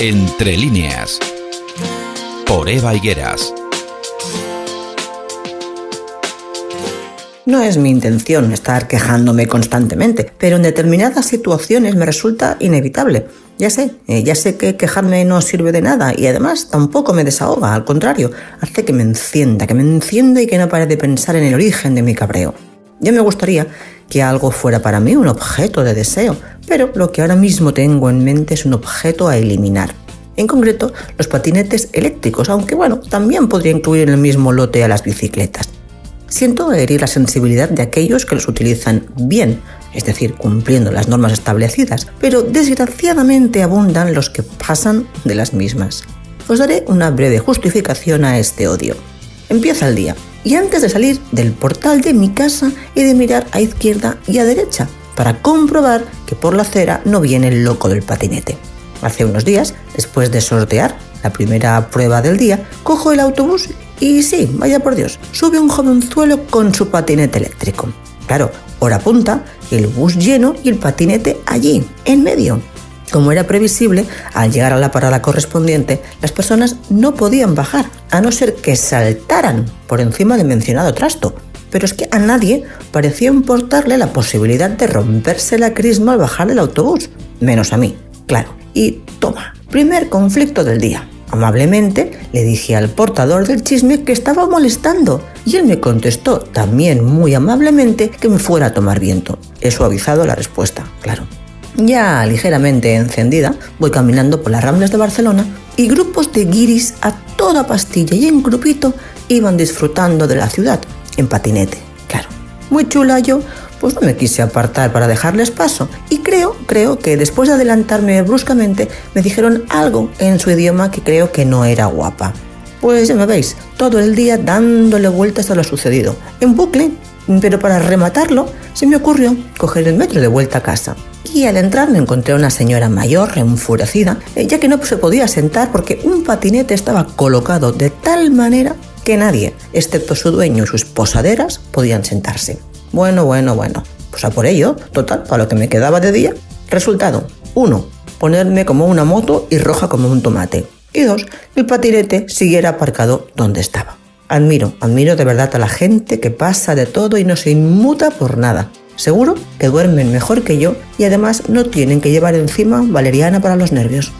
Entre líneas. Por Eva Higueras. No es mi intención estar quejándome constantemente, pero en determinadas situaciones me resulta inevitable. Ya sé, eh, ya sé que quejarme no sirve de nada y además tampoco me desahoga, al contrario, hace que me encienda, que me encienda y que no pare de pensar en el origen de mi cabreo. Ya me gustaría que algo fuera para mí un objeto de deseo, pero lo que ahora mismo tengo en mente es un objeto a eliminar. En concreto, los patinetes eléctricos, aunque bueno, también podría incluir en el mismo lote a las bicicletas. Siento herir la sensibilidad de aquellos que los utilizan bien, es decir, cumpliendo las normas establecidas, pero desgraciadamente abundan los que pasan de las mismas. Os daré una breve justificación a este odio. Empieza el día, y antes de salir del portal de mi casa he de mirar a izquierda y a derecha para comprobar que por la acera no viene el loco del patinete. Hace unos días, después de sortear la primera prueba del día, cojo el autobús y sí, vaya por Dios, sube un jovenzuelo con su patinete eléctrico. Claro, hora punta, el bus lleno y el patinete allí, en medio. Como era previsible, al llegar a la parada correspondiente, las personas no podían bajar, a no ser que saltaran por encima del mencionado trasto. Pero es que a nadie parecía importarle la posibilidad de romperse la crisma al bajar del autobús, menos a mí, claro. Y toma, primer conflicto del día. Amablemente le dije al portador del chisme que estaba molestando y él me contestó también muy amablemente que me fuera a tomar viento. He suavizado la respuesta, claro. Ya ligeramente encendida, voy caminando por las ramblas de Barcelona y grupos de guiris a toda pastilla y en grupito iban disfrutando de la ciudad en patinete, claro. Muy chula yo, pues no me quise apartar para dejarles paso. Y creo, creo que después de adelantarme bruscamente, me dijeron algo en su idioma que creo que no era guapa. Pues ya me veis, todo el día dándole vueltas a lo sucedido, en bucle, pero para rematarlo, se me ocurrió coger el metro de vuelta a casa. Y al entrar me encontré a una señora mayor, enfurecida, eh, ya que no se podía sentar porque un patinete estaba colocado de tal manera que nadie, excepto su dueño y sus posaderas, podían sentarse. Bueno, bueno, bueno. Pues a por ello, total, para lo que me quedaba de día. Resultado, 1. Ponerme como una moto y roja como un tomate. Y dos, el patinete siguiera aparcado donde estaba. Admiro, admiro de verdad a la gente que pasa de todo y no se inmuta por nada. Seguro que duermen mejor que yo y además no tienen que llevar encima valeriana para los nervios.